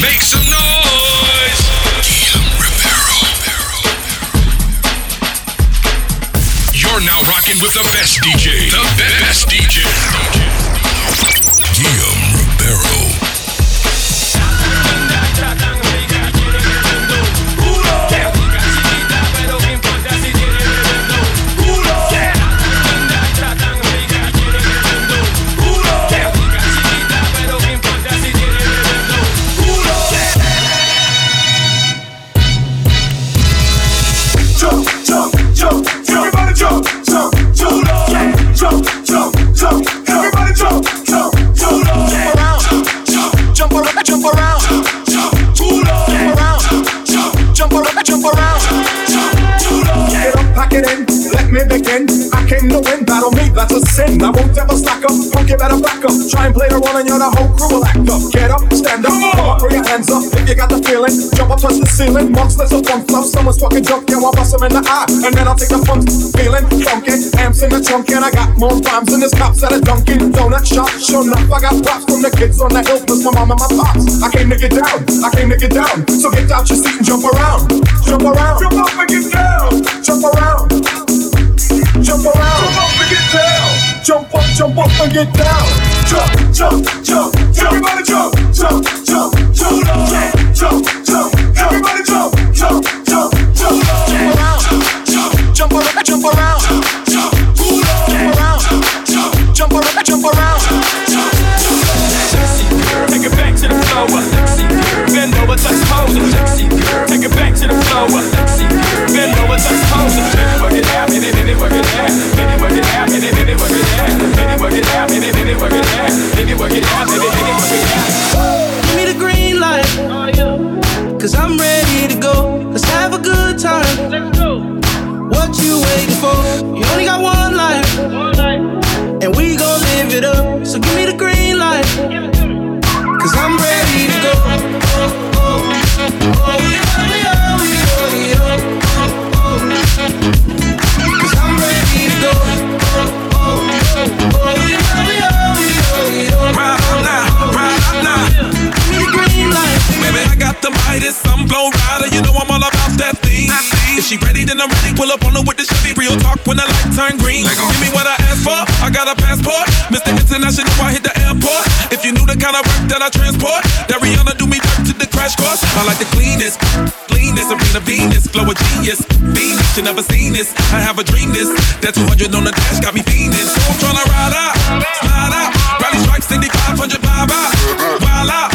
Make some noise. Guillaume Ribeiro. You're now rocking with the best DJ. The best DJ. Guillaume Ribeiro. Get in, let me begin. I came to win, battle me, that's a sin. I won't ever slack up, punk, you better back up. Try and play the role and you're the whole crew will act up. Get up, stand up, come up, throw your hands up. If you got the feeling, jump up, touch the ceiling. Monsters of funk fluff, someone's talking junk, yeah, I'll bust them in the eye. And then I'll take the funk, feeling funky. Amps in the trunk, and I got more rhymes than this cops at a Dunkin' Donut shop. Sure enough, I got props from the kids on the hill, plus my mom and my pops. I came to get down, I came to get down. So get out your seat and jump around, jump around, jump up and get down, jump around. Jump around, jump up and get down. Jump up, jump up and get down. Jump, jump, jump, jump. Everybody jump, jump, jump, jump, jump, jump, jump. Everybody jump, jump, jump, jump. Jump around, jump, jump around, jump around, jump, jump around, jump, jump around, jump around. Sexy girl, take it back to the floor. Sexy girl, bend over, touch pose. Sexy girl, take it back to the floor. For? You only got one life. And we gon' live it up. So give me the green light. Cause I'm ready to go. That thing. If she ready, then I'm ready. Pull up on her with the Chevy. Real talk when the light turn green. Give me what I asked for. I got a passport. Mr. International, I hit the airport. If you knew the kind of work that I transport, that Rihanna do me dirt to the crash course. I like the cleanest, cleanest, Serena Venus, glow a genius. Venus, you never seen this. I have a dream this. That 200 on the dash got me fiending. So I'm tryna ride out, slide out. Rally strikes, 500 vibe out. Wild out,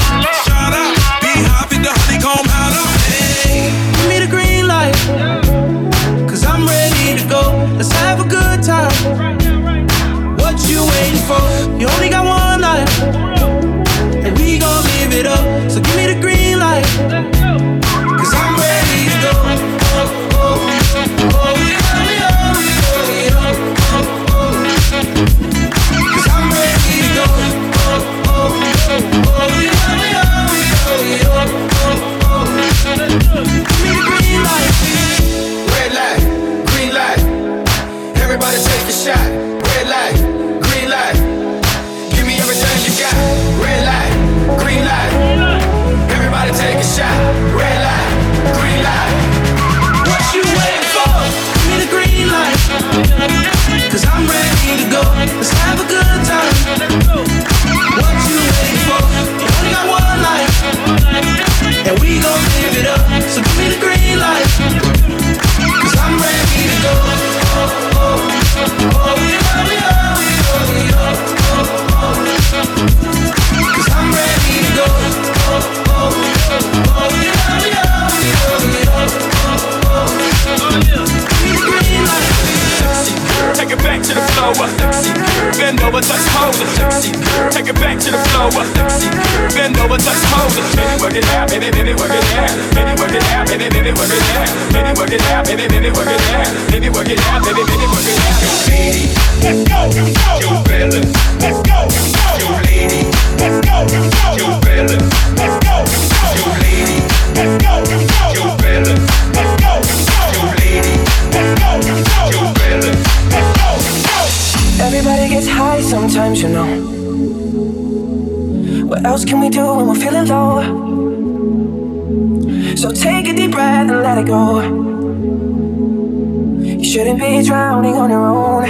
be drowning on your own.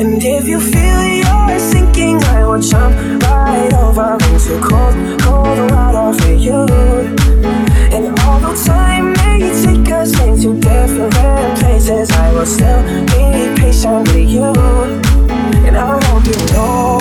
And if you feel you're sinking, I will jump right over into cold, cold water for you. And although time may take us into different places, I will still be patient with you. And I hope you know.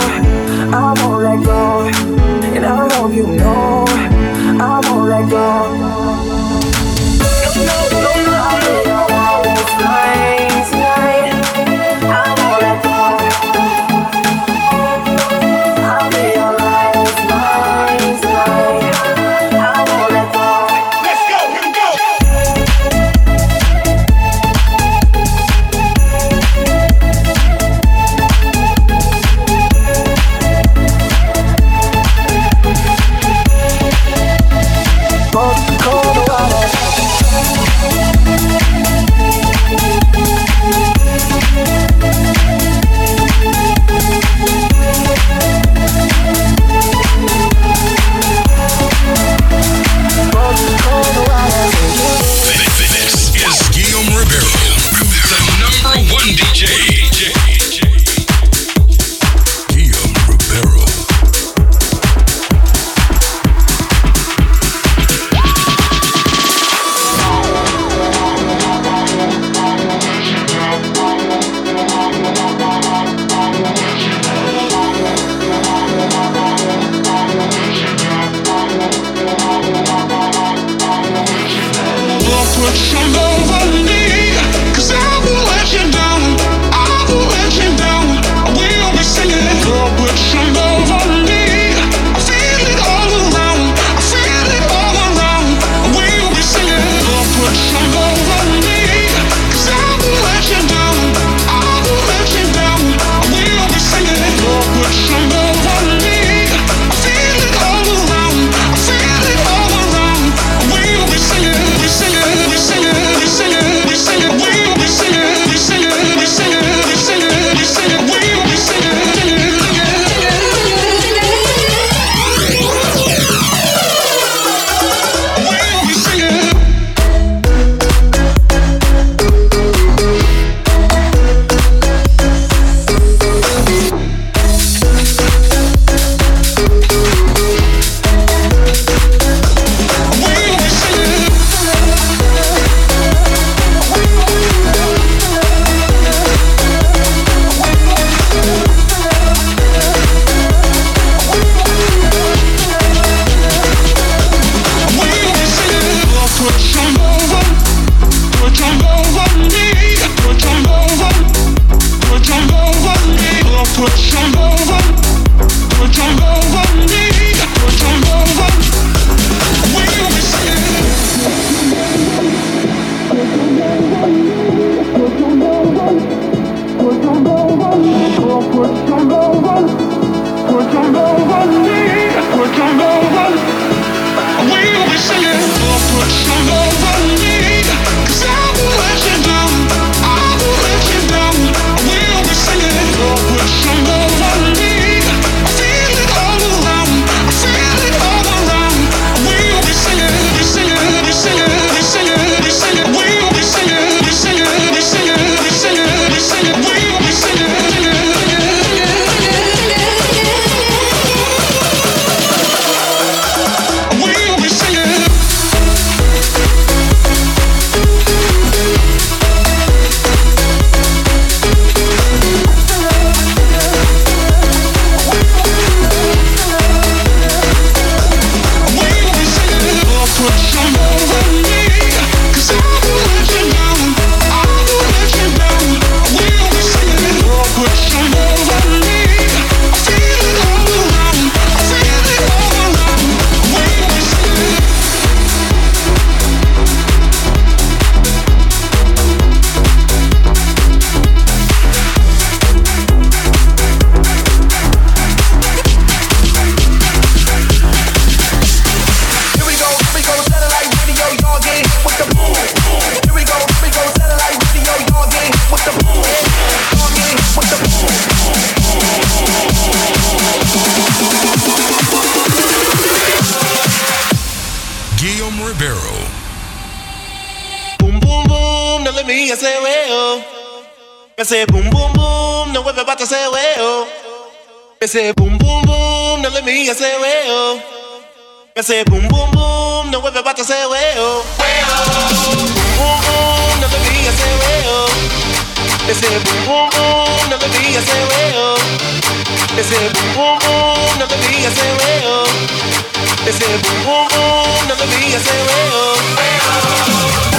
Ese boom, boom, boom, no vuelve bata ese huevo. Ese boom, boom, boom, no let me ese huevo. Ese boom, boom, boom, no vuelve bata ese huevo. Boom, boom, boom, no let me ese huevo. Ese boom, boom, boom, no let me ese huevo. Ese boom, boom, boom, no let me ese huevo. Ese boom, boom, boom, no let me hear ese huevo. No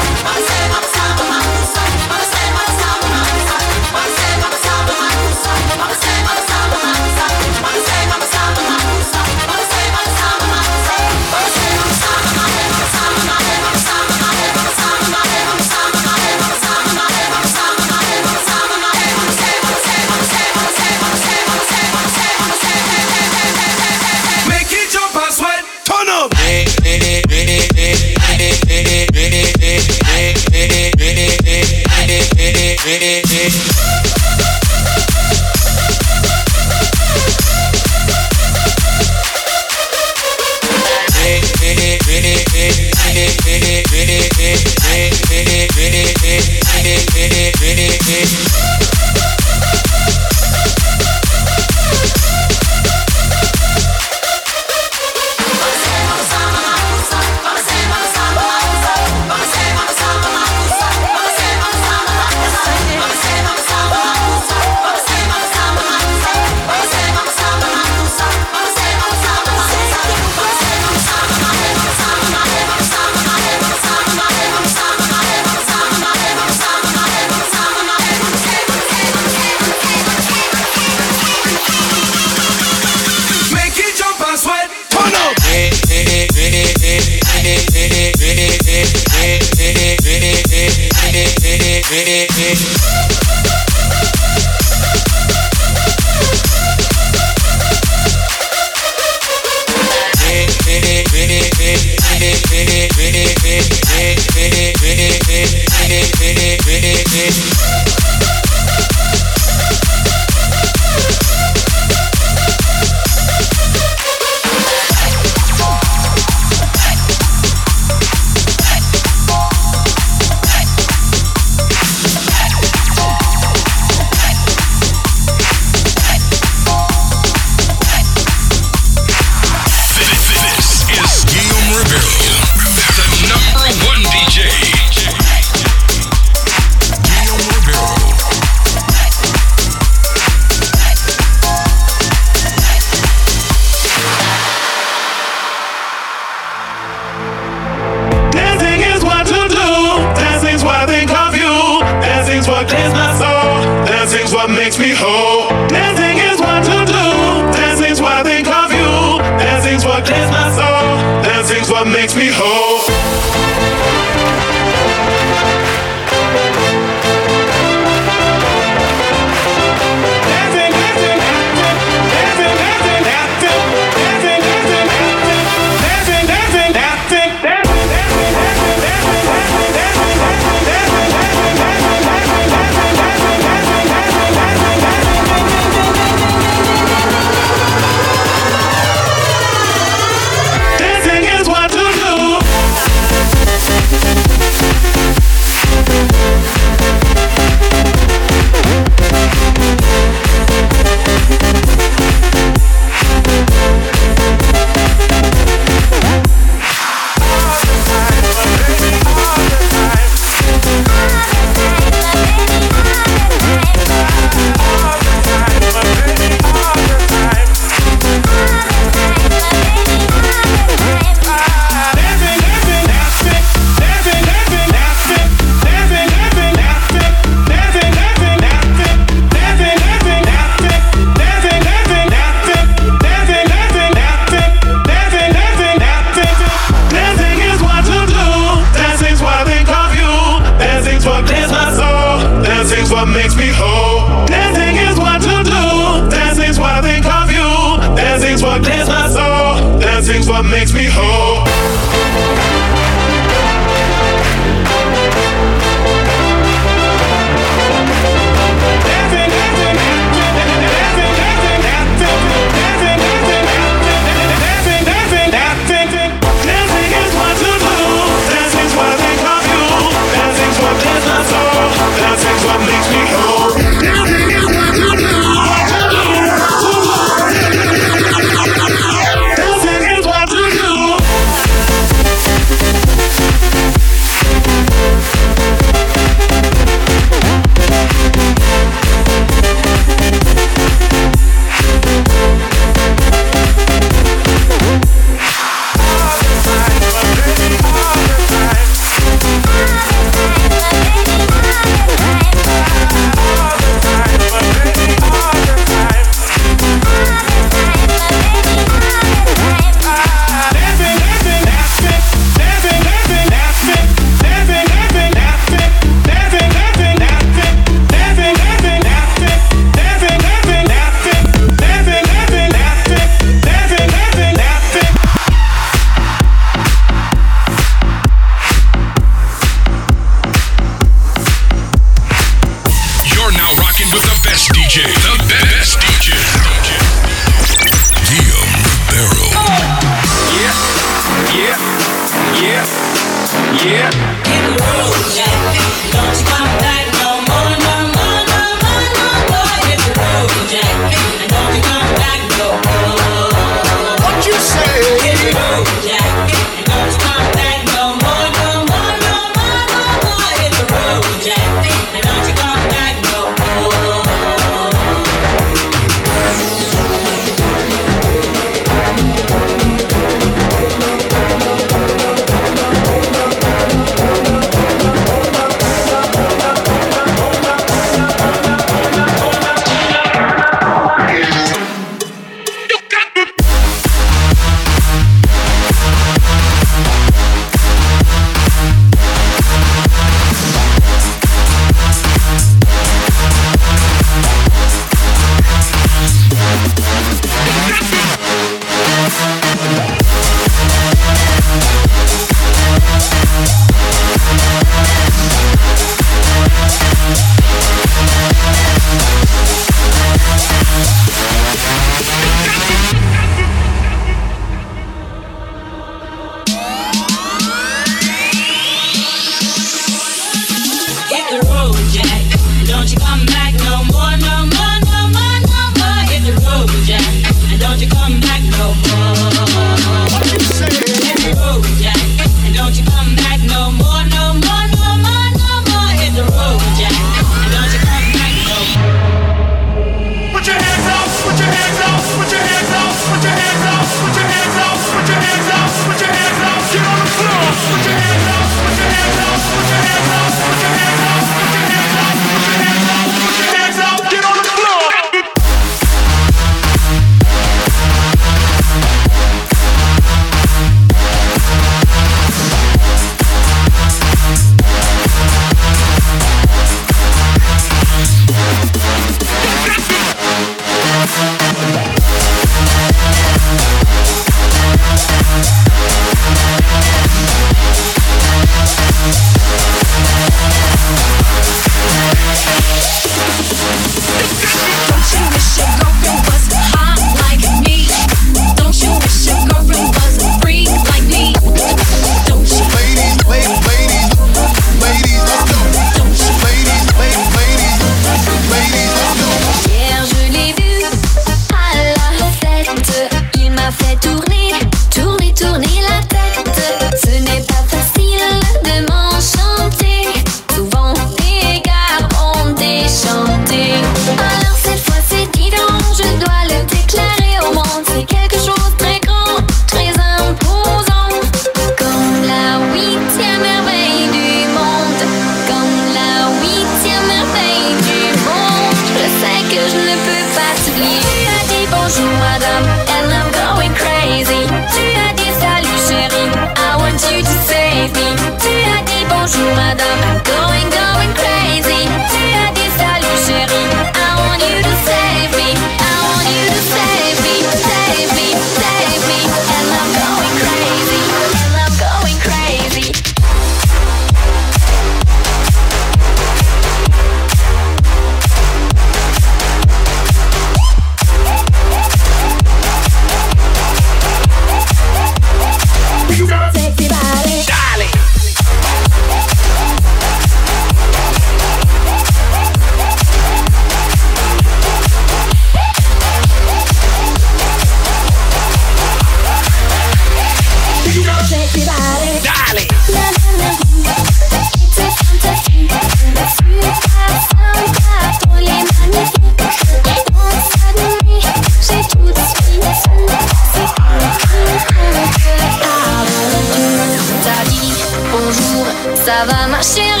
crashing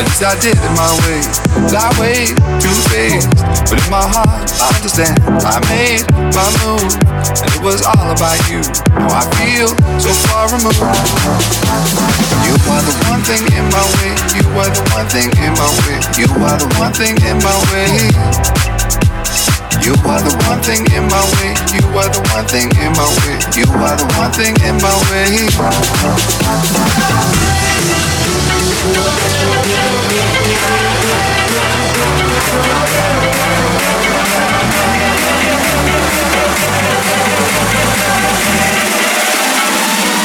I did it my way. I wait too fast, but in my heart I understand. I made my move, and it was all about you. Now I feel so far removed. You are the one thing in my way. You are the one thing in my way. You are the one thing in my way. You are the one thing in my way. You are the one thing in my way. You are the one thing in my way.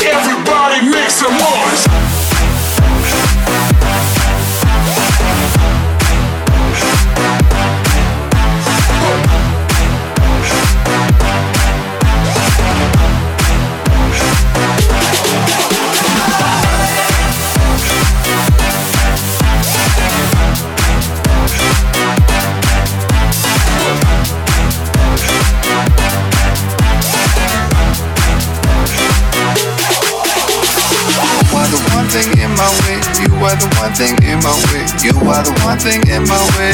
Everybody make some noise. Are the one thing in my way. You are the one thing in my way.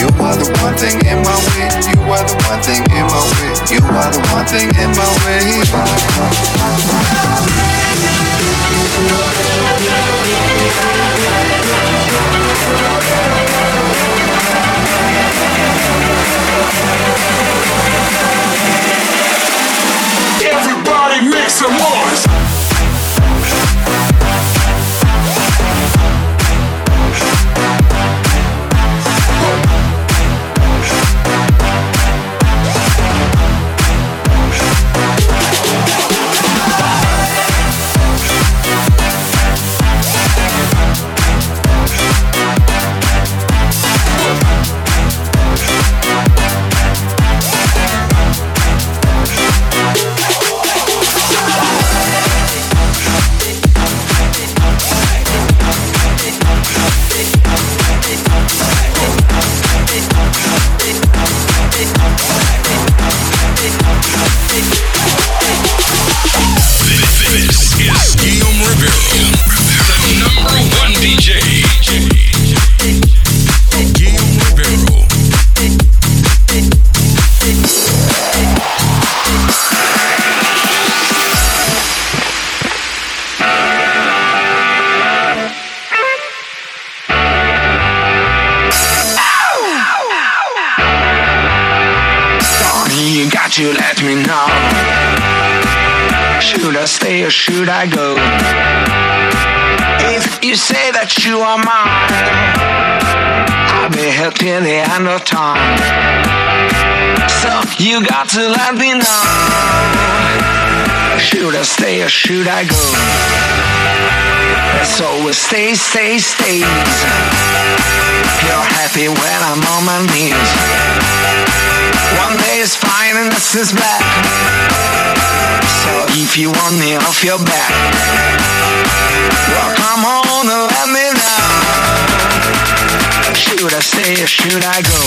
You are the one thing in my way. You are the one thing in my way. You are the one thing in my way. Everybody make some noise. Or should I go? If you say that you are mine, I'll be here till the end of time. So you got to let me know. Should I stay or should I go? It's always stay, stay, stays. You're happy when I'm on my knees. One day is fine and this is bad. So if you want me off your back, well come on and let me know. Should I stay or should I go?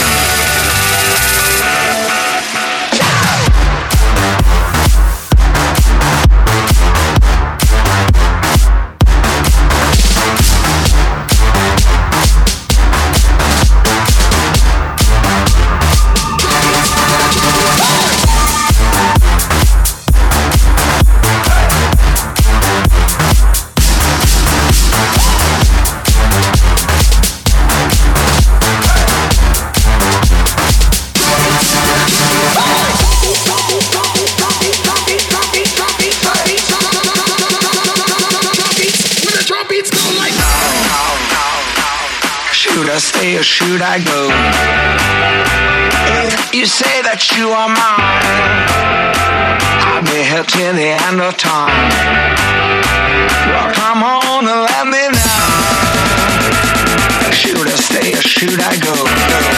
Or should I go? You say that you are mine, I'll be here till the end of time. Well, come on and let me know. Should I stay or should I go?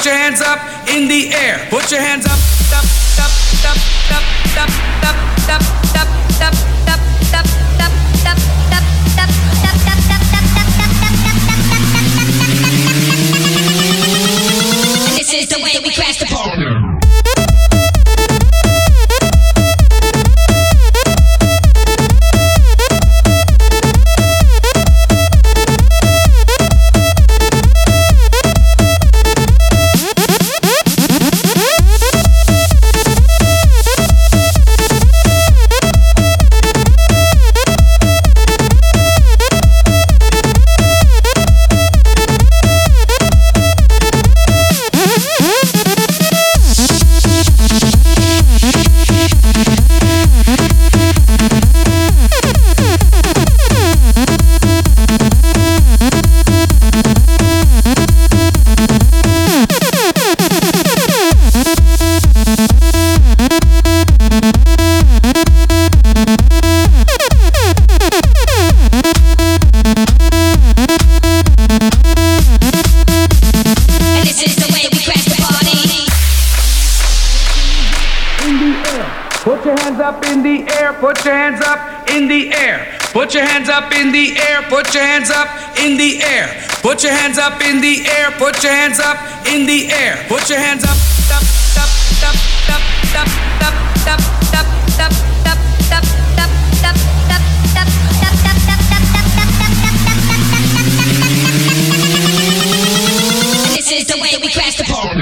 Put your hands up in the air. Put your hands up, up, up, up, up, up, up, up, up. This is the way we crash the party. Put your hands up in the air, put your hands up in the air. Put your hands up in the air, put your hands up in the air. Put your hands up in the air, put your hands up in the air. Put your hands up, up, up, up, up, up, This is the way we crash the party.